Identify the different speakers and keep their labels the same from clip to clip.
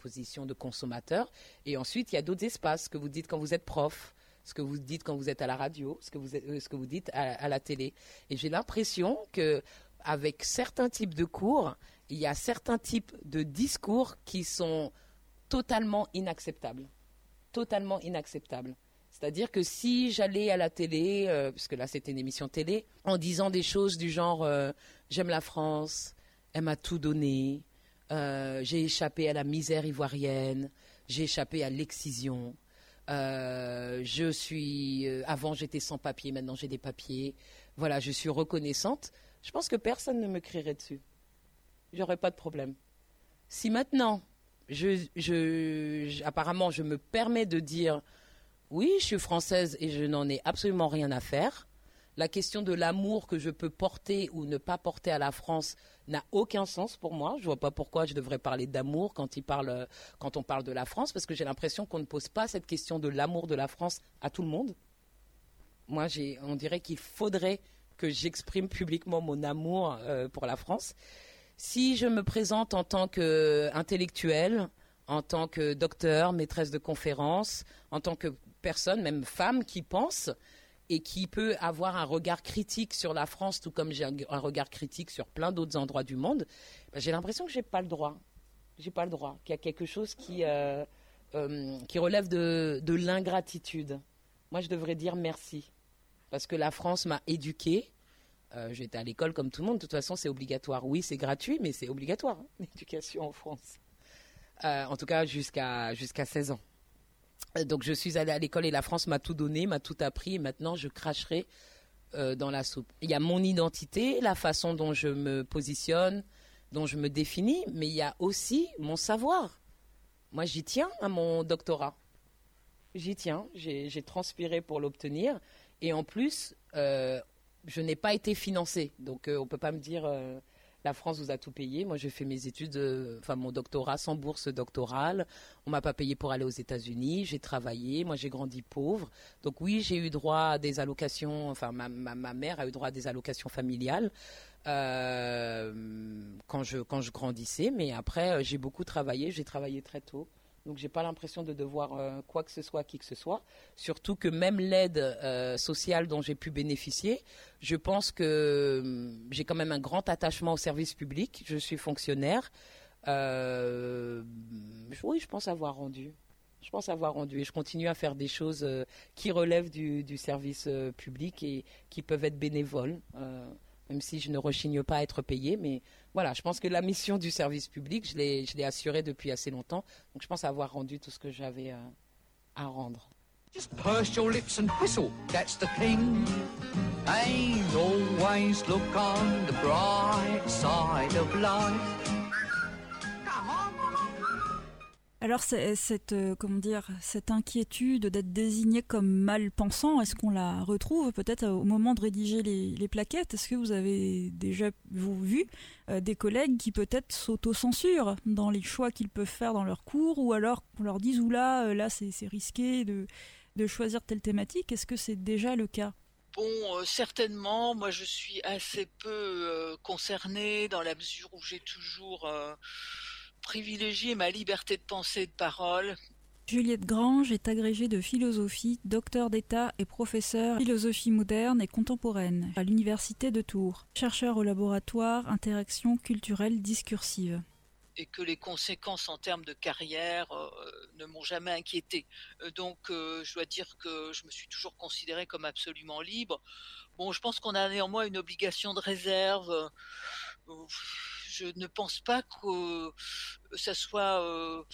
Speaker 1: position de consommateur. Et ensuite, il y a d'autres espaces, ce que vous dites quand vous êtes prof, ce que vous dites quand vous êtes à la radio, ce que vous, euh, ce que vous dites à, la télé. Et j'ai l'impression que avec certains types de cours, il y a certains types de discours qui sont totalement inacceptables. Totalement inacceptables. C'est-à-dire que si j'allais à la télé, euh, puisque là c'était une émission télé, en disant des choses du genre euh, j'aime la France, elle m'a tout donné, euh, j'ai échappé à la misère ivoirienne, j'ai échappé à l'excision, je suis avant j'étais sans papier, maintenant j'ai des papiers, voilà, je suis reconnaissante. Je pense que personne ne me crierait dessus. J'aurais pas de problème. Si maintenant, apparemment, je me permets de dire oui, je suis française et je n'en ai absolument rien à faire. La question de l'amour que je peux porter ou ne pas porter à la France n'a aucun sens pour moi. Je vois pas pourquoi je devrais parler d'amour quand, quand on parle de la France, parce que j'ai l'impression qu'on ne pose pas cette question de l'amour de la France à tout le monde. Moi, on dirait qu'il faudrait que j'exprime publiquement mon amour euh, pour la France. Si je me présente en tant qu'intellectuelle, en tant que docteur, maîtresse de conférence, en tant que personne, même femme, qui pense et qui peut avoir un regard critique sur la France, tout comme j'ai un, regard critique sur plein d'autres endroits du monde, ben, j'ai l'impression que j'ai pas le droit. J'ai pas le droit. Qu'il y a quelque chose qui euh, euh, relève de, de l'ingratitude. Moi, je devrais dire merci parce que la France m'a éduquée. Euh, J'étais à l'école comme tout le monde. De toute façon, c'est obligatoire. Oui, c'est gratuit, mais c'est obligatoire hein, l'éducation en France. En tout cas, jusqu'à jusqu'à 16 ans. Euh, donc je suis allée à l'école et la France m'a tout donné, m'a tout appris et maintenant je cracherai euh, dans la soupe. Il y a mon identité, la façon dont je me positionne, dont je me définis, mais il y a aussi mon savoir. Moi j'y tiens à mon doctorat. J'y tiens, j'ai transpiré pour l'obtenir et en plus euh, je n'ai pas été financée. Donc on peut pas me dire la France vous a tout payé. Moi, j'ai fait mes études, euh, enfin mon doctorat sans bourse doctorale. On m'a pas payé pour aller aux États-Unis. J'ai travaillé. Moi, j'ai grandi pauvre. Donc oui, j'ai eu droit à des allocations. Enfin, ma, mère a eu droit à des allocations familiales euh, quand je quand je grandissais. Mais après, euh, j'ai beaucoup travaillé. J'ai travaillé très tôt. Donc j'ai pas l'impression de devoir euh, quoi que ce soit à qui que ce soit. Surtout que même l'aide euh, sociale dont j'ai pu bénéficier, je pense que hum, j'ai quand même un grand attachement au service public. Je suis fonctionnaire. Euh, oui, je pense avoir rendu. Je pense avoir rendu et je continue à faire des choses qui relèvent du, service public et qui peuvent être bénévoles même si je ne rechigne pas à être payé. Mais voilà, je pense que la mission du service public, je l'ai, je l'ai assurée depuis assez longtemps. Donc je pense avoir rendu tout ce que j'avais euh, à rendre. Just purse your lips and whistle, that's the thing. And always look on the bright side of life.
Speaker 2: Alors cette euh, comment dire cette inquiétude d'être désigné comme mal pensant, est-ce qu'on la retrouve peut-être au moment de rédiger les, plaquettes? Est-ce que vous avez déjà vu euh, des collègues qui peut-être s'auto-censurent dans les choix qu'ils peuvent faire dans leurs cours, ou alors qu'on leur dise ou là euh, là c'est risqué de, de choisir telle thématique? Est-ce que c'est déjà le cas?
Speaker 3: Bon, certainement. Moi, je suis assez peu concernée dans la mesure où j'ai toujours privilégier ma liberté de pensée et de parole.
Speaker 2: Juliette Grange est agrégée de philosophie, docteur d'État et professeur philosophie moderne et contemporaine à l'Université de Tours, chercheur au laboratoire Interaction culturelle discursive
Speaker 3: et que les conséquences en termes de carrière euh, ne m'ont jamais inquiété. Euh, donc euh, je dois dire que je me suis toujours considéré comme absolument libre. Bon, je pense qu'on a néanmoins une obligation de réserve. Je ne pense pas que ça soit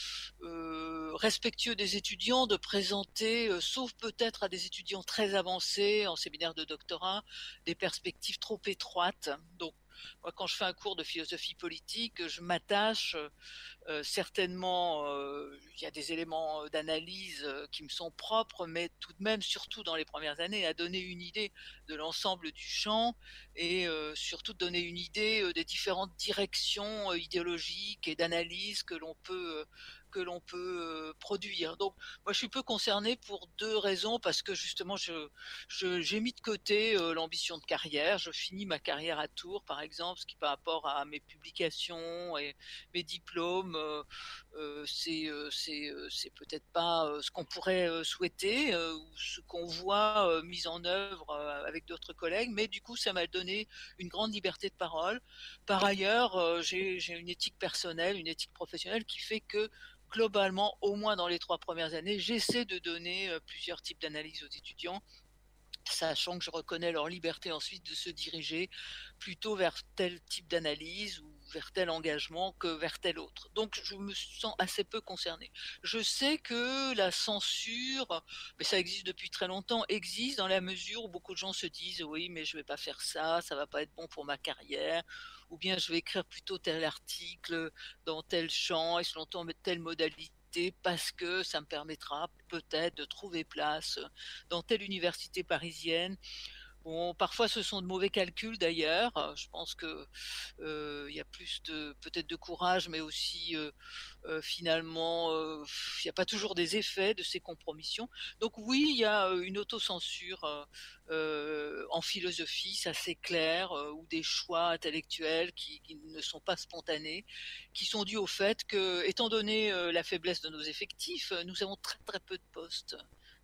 Speaker 3: respectueux des étudiants de présenter, sauf peut-être à des étudiants très avancés en séminaire de doctorat, des perspectives trop étroites. Donc moi, quand je fais un cours de philosophie politique, je m'attache euh, certainement. Euh, il y a des éléments d'analyse euh, qui me sont propres, mais tout de même, surtout dans les premières années, à donner une idée de l'ensemble du champ et surtout donner une idée des différentes directions idéologiques et d'analyse que l'on peut que l'on peut produire. Donc, moi, je suis peu concerné pour deux raisons parce que justement, j'ai mis de côté l'ambition de carrière. Je finis ma carrière à Tours, par exemple, ce qui par rapport à mes publications et mes diplômes, c'est c'est peut-être pas ce qu'on pourrait souhaiter ou ce qu'on voit mis en œuvre avec d'autres collègues, mais du coup, ça m'a donné une grande liberté de parole. Par ailleurs, j'ai une éthique personnelle, une éthique professionnelle qui fait que globalement, au moins dans les trois premières années, j'essaie de donner plusieurs types d'analyses aux étudiants sachant que je reconnais leur liberté ensuite de se diriger plutôt vers tel type d'analyse ou vers tel engagement que vers tel autre. Donc je me sens assez peu concerné. Je sais que la censure, mais ça existe depuis très longtemps, existe dans la mesure où beaucoup de gens se disent oui mais je vais pas faire ça, ça va pas être bon pour ma carrière, ou bien je vais écrire plutôt tel article dans tel champ et selon telle modalité parce que ça me permettra peut-être de trouver place dans telle université parisienne Bon, parfois ce sont de mauvais calculs d'ailleurs. Euh, je pense que euh, il y a plus de peut-être de courage, mais aussi euh, finalement il n'y a pas toujours des effets de ces compromissions. Donc oui, il y a une autocensure en philosophie, ça c'est clair, ou des choix intellectuels qui, qui, ne sont pas spontanés, qui sont dus au fait que, étant donné la faiblesse de nos effectifs, nous avons très très peu de postes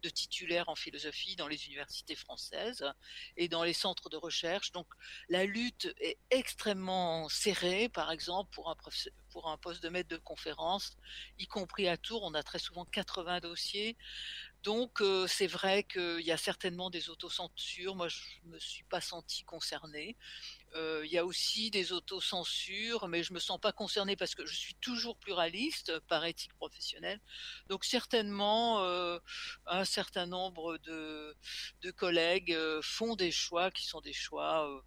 Speaker 3: de titulaires en philosophie dans les universités françaises et dans les centres de recherche. Donc la lutte est extrêmement serrée, par exemple, pour un, pour un poste de maître de conférence, y compris à Tours, on a très souvent 80 dossiers. Donc c'est vrai qu'il y a certainement des autocensures. Moi, je me suis pas senti concernée. Il y a aussi des autocensures, mais je me sens pas concernée parce que je suis toujours pluraliste par éthique professionnelle. Donc certainement, un certain nombre de, de collègues font des choix qui sont des choix,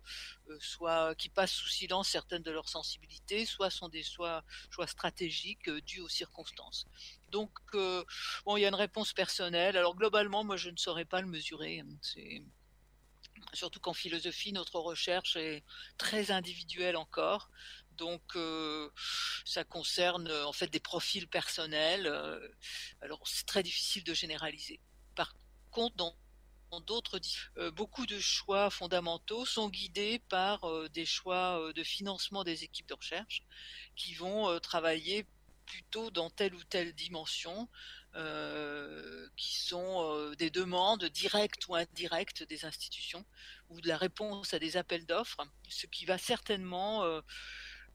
Speaker 3: soit qui passent sous silence certaines de leurs sensibilités, soit sont des choix stratégiques dus aux circonstances. Donc, bon, il y a une réponse personnelle. Alors globalement, moi, je ne saurais pas le mesurer. C'est surtout qu'en philosophie, notre recherche est très individuelle encore. Donc, euh, ça concerne en fait des profils personnels. Euh, alors, c'est très difficile de généraliser. Par contre, dans d'autres, euh, beaucoup de choix fondamentaux sont guidés par des choix de financement des équipes de recherche qui vont travailler plutôt dans telle ou telle dimension, euh, qui sont euh, des demandes directes ou indirectes des institutions ou de la réponse à des appels d'offres, ce qui va certainement euh,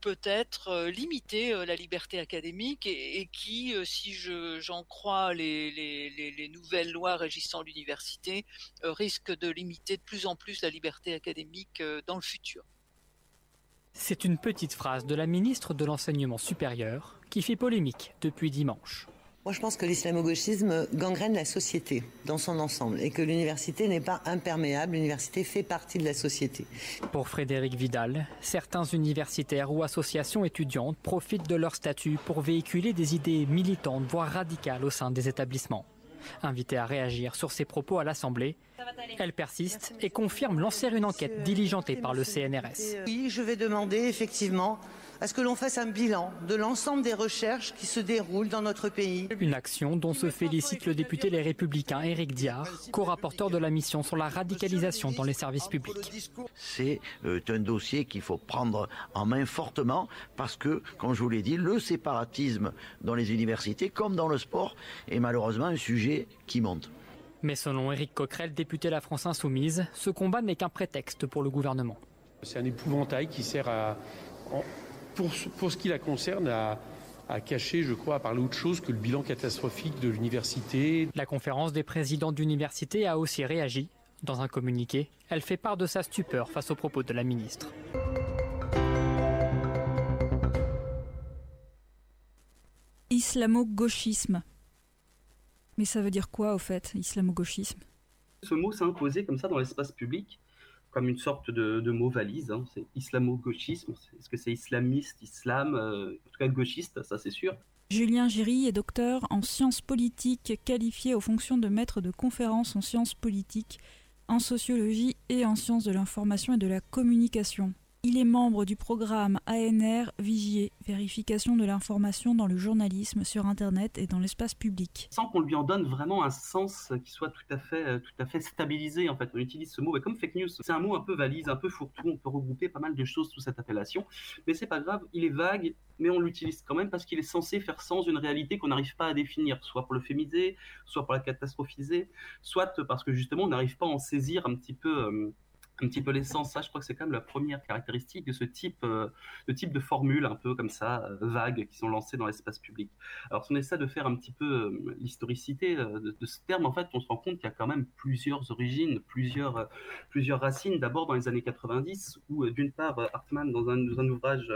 Speaker 3: peut-être limiter la liberté académique et, qui, si j'en crois les, les, nouvelles lois régissant l'université, risque de limiter de plus en plus la liberté académique dans le futur.
Speaker 4: C'est une petite phrase de la ministre de l'Enseignement supérieur qui fait polémique depuis dimanche.
Speaker 5: Moi, je pense que l'islamo-gauchisme gangrène la société dans son ensemble et que l'université n'est pas imperméable. L'université fait partie de la société.
Speaker 4: Pour Frédéric Vidal, certains universitaires ou associations étudiantes profitent de leur statut pour véhiculer des idées militantes, voire radicales au sein des établissements. Invitée à réagir sur ses propos à l'Assemblée, elle persiste et confirme lancer une enquête diligentée par le CNRS.
Speaker 5: Oui, je vais demander effectivement à ce que l'on fasse un bilan de l'ensemble des recherches qui se déroulent dans notre pays.
Speaker 4: Une action dont se félicite le député Les Républicains Éric Diard, co-rapporteur de la mission sur la radicalisation dans les services publics.
Speaker 6: C'est euh, un dossier qu'il faut prendre en main fortement parce que, comme je vous l'ai dit, le séparatisme dans les universités comme dans le sport est malheureusement un sujet qui monte.
Speaker 4: Mais selon Éric Coquerel, député La France Insoumise, ce combat n'est qu'un prétexte pour le gouvernement.
Speaker 7: C'est un épouvantail qui sert à, pour, ce qui la concerne, à, cacher, je crois, à parler autre chose que le bilan catastrophique de l'université.
Speaker 4: La conférence des présidents d'université a aussi réagi. Dans un communiqué, elle fait part de sa stupeur face aux propos de la ministre.
Speaker 2: Islamo-gauchisme. Mais ça veut dire quoi au fait, islamo-gauchisme?
Speaker 8: Ce mot s'est imposé comme ça dans l'espace public comme une sorte de, mot valise. Hein. C'est islamo-gauchisme. Est-ce que c'est islamiste, islam euh, En tout cas, gauchiste, ça c'est sûr.
Speaker 2: Julien Giry est docteur en sciences politiques, qualifié aux fonctions de maître de conférences en sciences politiques, en sociologie et en sciences de l'information et de la communication. Il est membre du programme ANR Vigier, vérification de l'information dans le journalisme sur Internet et dans l'espace public.
Speaker 8: Sans qu'on lui en donne vraiment un sens qui soit tout à fait, euh, tout à fait stabilisé, en fait, on utilise ce mot, mais comme fake news, c'est un mot un peu valise, un peu fourre-tout, on peut regrouper pas mal de choses sous cette appellation, mais c'est pas grave, il est vague, mais on l'utilise quand même parce qu'il est censé faire sens d'une réalité qu'on n'arrive pas à définir, soit pour l'euphémiser, soit pour la catastrophiser, soit parce que justement on n'arrive pas à en saisir un petit peu. Euh, un petit peu l'essence. Ça, je crois que c'est quand même la première caractéristique de ce type, euh, de type de formule un peu comme ça, euh, vagues, qui sont lancées dans l'espace public. Alors, si on essaie de faire un petit peu euh, l'historicité de, ce terme, en fait, on se rend compte qu'il y a quand même plusieurs origines, plusieurs, plusieurs racines. D'abord, dans les années 90, où, d'une part, Hartmann, dans un, dans un ouvrage,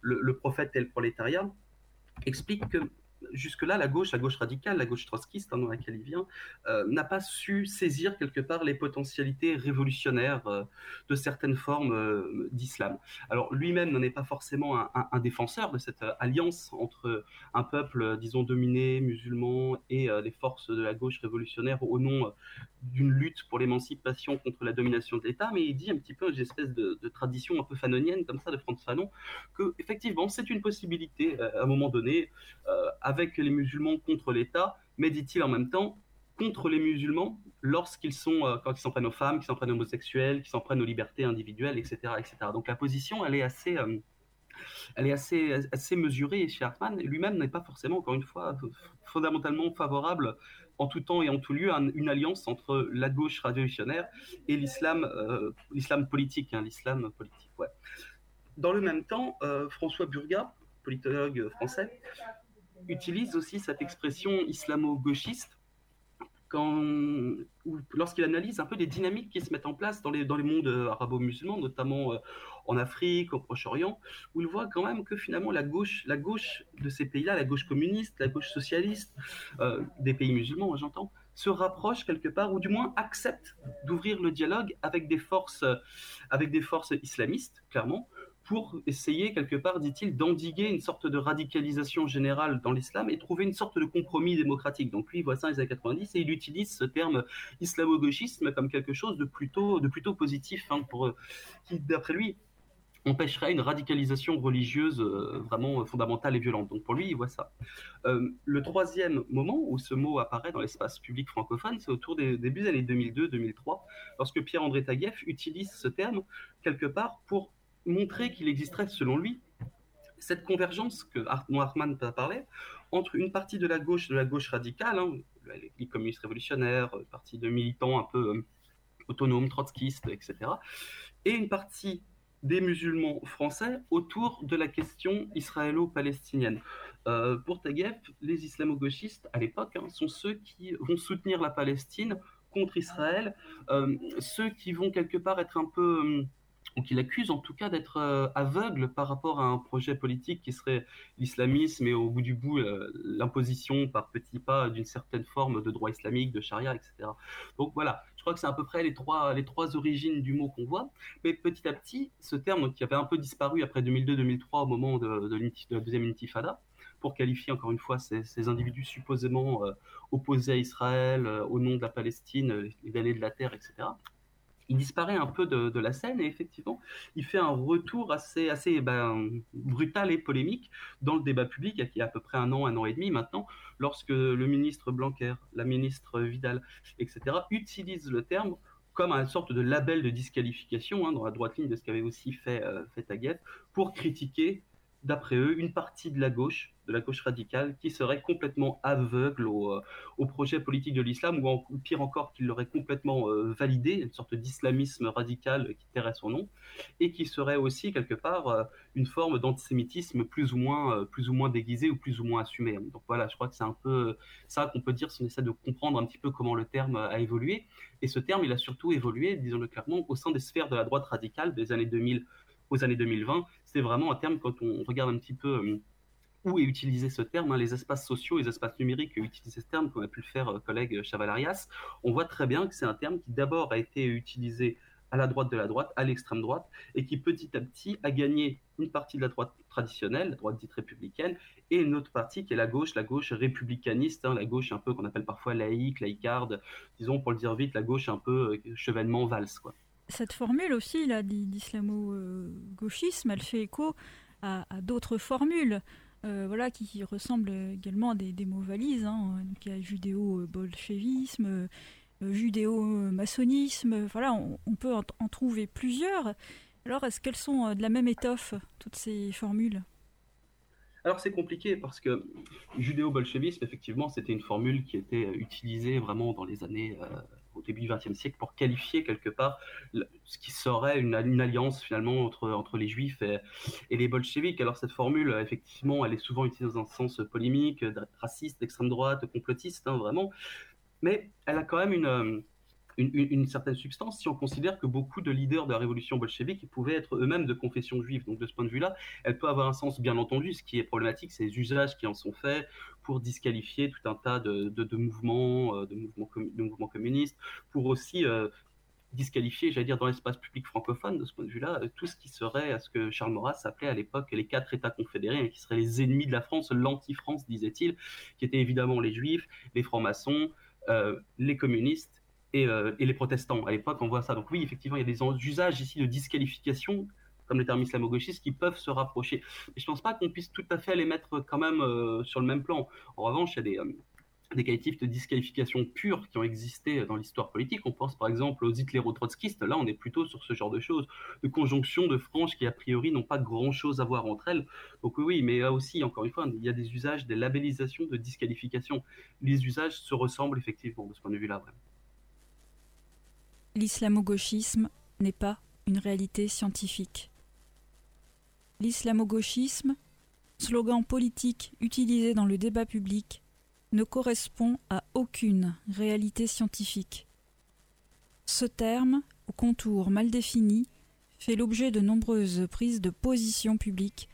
Speaker 8: le, le prophète et le prolétariat, explique que jusque-là, la gauche, la gauche radicale, la gauche trotskiste, hein, dans laquelle il vient, euh, n'a pas su saisir quelque part les potentialités révolutionnaires euh, de certaines formes euh, d'islam. Alors lui-même n'en est pas forcément un, défenseur de cette alliance entre un peuple, disons, dominé, musulman, et les forces de la gauche révolutionnaire au nom d'une lutte pour l'émancipation contre la domination de l'État, mais il dit un petit peu une espèce de, tradition un peu fanonienne comme ça de Franz Fanon, que effectivement c'est une possibilité à un moment donné avec les musulmans contre l'État, mais dit-il en même temps contre les musulmans lorsqu'ils sont, euh, quand ils s'en prennent aux femmes, qu'ils s'en prennent aux homosexuels, qu'ils s'en prennent aux libertés individuelles, etc., etc. Donc la position, elle est assez, euh, elle est assez, assez mesurée chez Hartmann. Lui-même n'est pas forcément, encore une fois, fondamentalement favorable en tout temps et en tout lieu à une alliance entre la gauche révolutionnaire et l'islam, euh, l'islam politique, hein, l'islam politique. Ouais. Dans le même temps, François Burga, politologue français, utilise aussi cette expression islamo-gauchiste lorsqu'il analyse un peu les dynamiques qui se mettent en place dans les, dans les mondes euh, arabo-musulmans, notamment euh, en Afrique, au Proche-Orient, où il voit quand même que finalement la gauche, la gauche de ces pays-là, la gauche communiste, la gauche socialiste, euh, des pays musulmans, j'entends, se rapproche quelque part, ou du moins accepte d'ouvrir le dialogue avec des forces, avec des forces islamistes, clairement, pour essayer, quelque part, dit-il, d'endiguer une sorte de radicalisation générale dans l'islam et trouver une sorte de compromis démocratique. Donc lui, il voit ça dans les années 90 et il utilise ce terme islamo-gauchisme comme quelque chose de plutôt, de plutôt positif, hein, pour, qui, d'après lui, empêcherait une radicalisation religieuse euh, vraiment fondamentale et violente. Donc pour lui, il voit ça. Euh, le troisième moment où ce mot apparaît dans l'espace public francophone, c'est autour des débuts des années 2002-2003, lorsque Pierre-André Taguieff utilise ce terme quelque part pour montrer qu'il existerait, selon lui, cette convergence que dont Hartmann parlait entre une partie de la gauche, de la gauche radicale, hein, les communistes révolutionnaires, partie de militants un peu euh, autonomes, trotskistes, etc., et une partie des musulmans français autour de la question israélo-palestinienne. Euh, pour Taguieff, les islamo-gauchistes, à l'époque, hein, sont ceux qui vont soutenir la Palestine contre Israël, euh, ceux qui vont quelque part être un peu ou qu'il accuse en tout cas d'être euh, aveugle par rapport à un projet politique qui serait l'islamisme et au bout du bout euh, l'imposition par petits pas d'une certaine forme de droit islamique, de charia, etc. Donc voilà, je crois que c'est à peu près les trois, les trois origines du mot qu'on voit. Mais petit à petit, ce terme qui avait un peu disparu après 2002-2003 au moment de, la deuxième intifada, pour qualifier encore une fois ces, individus supposément euh, opposés à Israël au nom de la Palestine, les damnés de la terre, etc il disparaît un peu de, la scène et effectivement, il fait un retour assez, assez ben, brutal et polémique dans le débat public il y a à peu près un an, un an et demi maintenant, lorsque le ministre Blanquer, la ministre Vidal, etc., utilisent le terme comme une sorte de label de disqualification, hein, dans la droite ligne de ce qu'avait aussi fait, euh, fait pour critiquer d'après eux, une partie de la gauche, de la gauche radicale, qui serait complètement aveugle au, euh, projet politique de l'islam, ou, pire encore, qui l'aurait complètement euh, validé, une sorte d'islamisme radical qui tairait son nom, et qui serait aussi quelque part euh, une forme d'antisémitisme plus ou moins, plus ou moins déguisé ou plus ou moins assumé. Donc voilà, je crois que c'est un peu ça qu'on peut dire si on essaie de comprendre un petit peu comment le terme a évolué. Et ce terme, il a surtout évolué, disons-le clairement, au sein des sphères de la droite radicale des années 2000 aux années 2020. C'est vraiment un terme, quand on regarde un petit peu où est utilisé ce terme, hein, les espaces sociaux, les espaces numériques utilisent ce terme, comme a pu le faire euh, collègue Chavalarias, on voit très bien que c'est un terme qui d'abord a été utilisé à la droite de la droite, à l'extrême droite, et qui petit à petit a gagné une partie de la droite traditionnelle, la droite dite républicaine, et une autre partie qui est la gauche, la gauche républicaniste, hein, la gauche un peu qu'on appelle parfois laïque, laïcarde, disons pour le dire vite, la gauche un peu euh, chevènement valse. Quoi.
Speaker 2: cette formule aussi là d'islamo-gauchisme, elle fait écho à, d'autres formules. Euh, voilà, qui ressemblent également à des, mots valises. Hein. il y a judéo-bolchevisme, euh, judéo-maçonnisme. Voilà, on, peut en, trouver plusieurs. Alors, est-ce qu'elles sont euh, de la même étoffe, toutes ces formules?
Speaker 8: Alors c'est compliqué parce que judéo-bolchevisme, effectivement, c'était une formule qui était utilisée vraiment dans les années au début du XXe siècle pour qualifier quelque part ce qui serait une, alliance finalement entre, entre les juifs et, les bolcheviks. Alors cette formule, effectivement, elle est souvent utilisée dans un sens polémique, raciste, d'extrême droite, complotiste, hein, vraiment, mais elle a quand même une une, certaine substance si on considère que beaucoup de leaders de la révolution bolchevique pouvaient être eux-mêmes de confession juive. Donc de ce point de vue-là, elle peut avoir un sens, bien entendu. Ce qui est problématique, c'est les usages qui en sont faits pour disqualifier tout un tas de, de, mouvements, de mouvements, euh, de mouvements communistes, pour aussi euh, disqualifier, j'allais dire, dans l'espace public francophone, de ce point de vue-là, euh, tout ce qui serait à ce que Charles Maurras appelait à l'époque les quatre États confédérés, hein, qui seraient les ennemis de la France, l'anti-France, disait-il, qui étaient évidemment les juifs, les francs-maçons, les communistes euh, et, les protestants. À l'époque, on voit ça. Donc oui, effectivement, il y a des usages ici de disqualification, comme les termes islamo-gauchistes, qui peuvent se rapprocher. Mais je ne pense pas qu'on puisse tout à fait les mettre quand même euh, sur le même plan. En revanche, il y a des, euh, qualitifs de disqualification pure qui ont existé dans l'histoire politique. On pense par exemple aux hitléro-trotskistes. Là, on est plutôt sur ce genre de choses, de conjonctions de franges qui, a priori, n'ont pas grand-chose à voir entre elles. Donc oui, mais là aussi, encore une fois, il y a des usages, des labellisations de disqualification. Les usages se ressemblent effectivement de ce point de vue-là.
Speaker 2: L'islamo-gauchisme n'est pas une réalité scientifique. L'islamo-gauchisme, slogan politique utilisé dans le débat public, ne correspond à aucune réalité scientifique. Ce terme, au contour mal défini, fait l'objet de nombreuses prises de position publiques,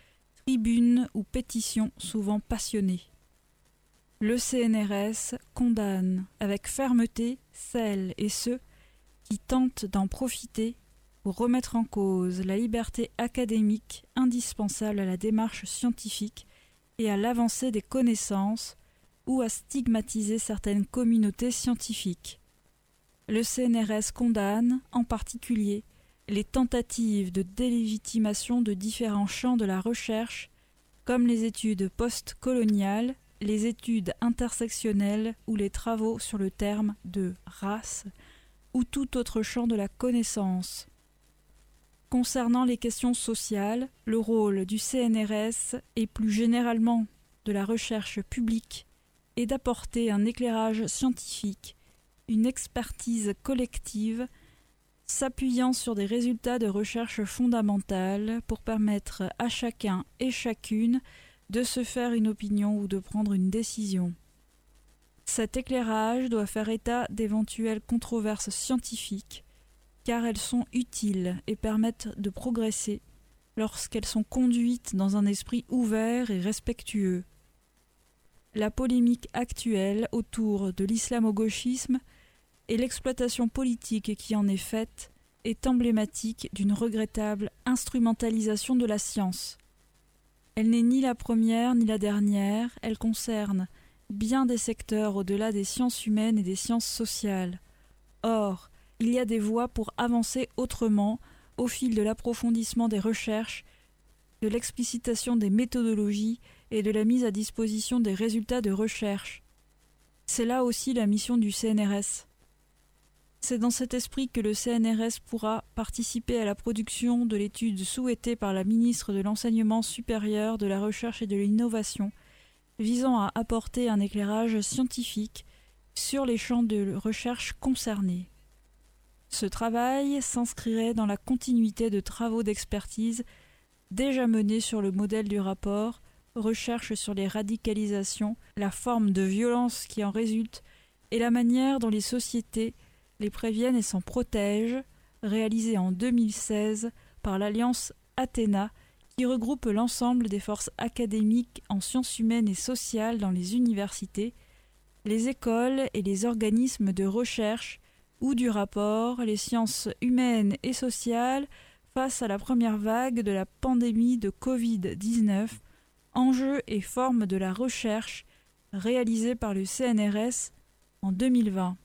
Speaker 2: tribunes ou pétitions souvent passionnées. Le CNRS condamne avec fermeté celles et ceux qui tentent d'en profiter pour remettre en cause la liberté académique indispensable à la démarche scientifique et à l'avancée des connaissances ou à stigmatiser certaines communautés scientifiques. Le CNRS condamne, en particulier, les tentatives de délégitimation de différents champs de la recherche, comme les études post-coloniales, les études intersectionnelles ou les travaux sur le terme de race, ou tout autre champ de la connaissance. Concernant les questions sociales, le rôle du CNRS et plus généralement de la recherche publique est d'apporter un éclairage scientifique, une expertise collective, s'appuyant sur des résultats de recherche fondamentale pour permettre à chacun et chacune de se faire une opinion ou de prendre une décision. Cet éclairage doit faire état d'éventuelles controverses scientifiques, car elles sont utiles et permettent de progresser lorsqu'elles sont conduites dans un esprit ouvert et respectueux. La polémique actuelle autour de l'islamo-gauchisme et l'exploitation politique qui en est faite est emblématique d'une regrettable instrumentalisation de la science. Elle n'est ni la première ni la dernière, elle concerne bien des secteurs au-delà des sciences humaines et des sciences sociales. Or, il y a des voies pour avancer autrement au fil de l'approfondissement des recherches, de l'explicitation des méthodologies et de la mise à disposition des résultats de recherche. C'est là aussi la mission du CNRS. C'est dans cet esprit que le CNRS pourra participer à la production de l'étude souhaitée par la ministre de l'Enseignement supérieur, de la Recherche et de l'Innovation, visant à apporter un éclairage scientifique sur les champs de recherche concernés. Ce travail s'inscrirait dans la continuité de travaux d'expertise déjà menés sur le modèle du rapport Recherche sur les radicalisations, la forme de violence qui en résulte et la manière dont les sociétés les préviennent et s'en protègent, réalisé en 2016 par l'Alliance Athéna qui regroupe l'ensemble des forces académiques en sciences humaines et sociales dans les universités, les écoles et les organismes de recherche ou du rapport les sciences humaines et sociales face à la première vague de la pandémie de Covid-19, enjeux et formes de la recherche réalisée par le CNRS en 2020.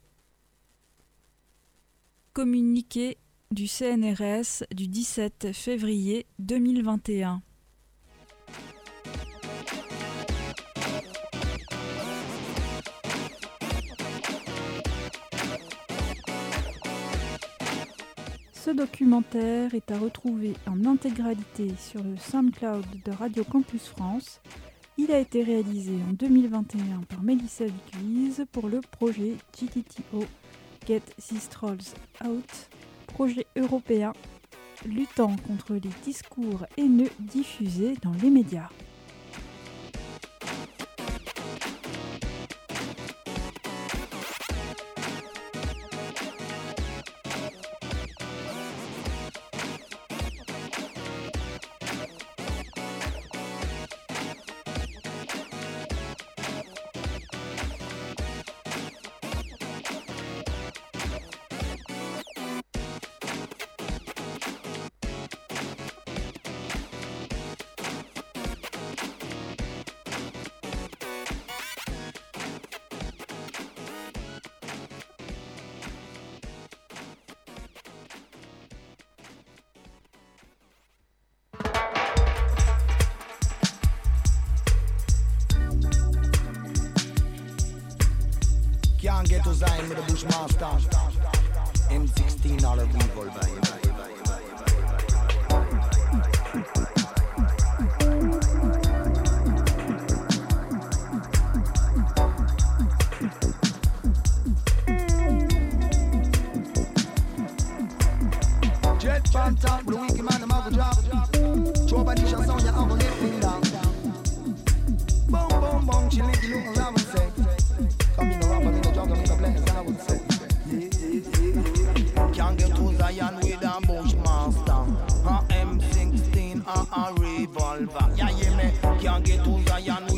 Speaker 2: Communiqué du CNRS du 17 février 2021. Ce documentaire est à retrouver en intégralité sur le SoundCloud de Radio Campus France. Il a été réalisé en 2021 par Mélissa Vicuise pour le projet GTTO Get These Trolls Out projet européen luttant contre les discours haineux diffusés dans les médias.
Speaker 9: Get ghetto sign with a bushmaster. M16 all a revolver. and get to Zion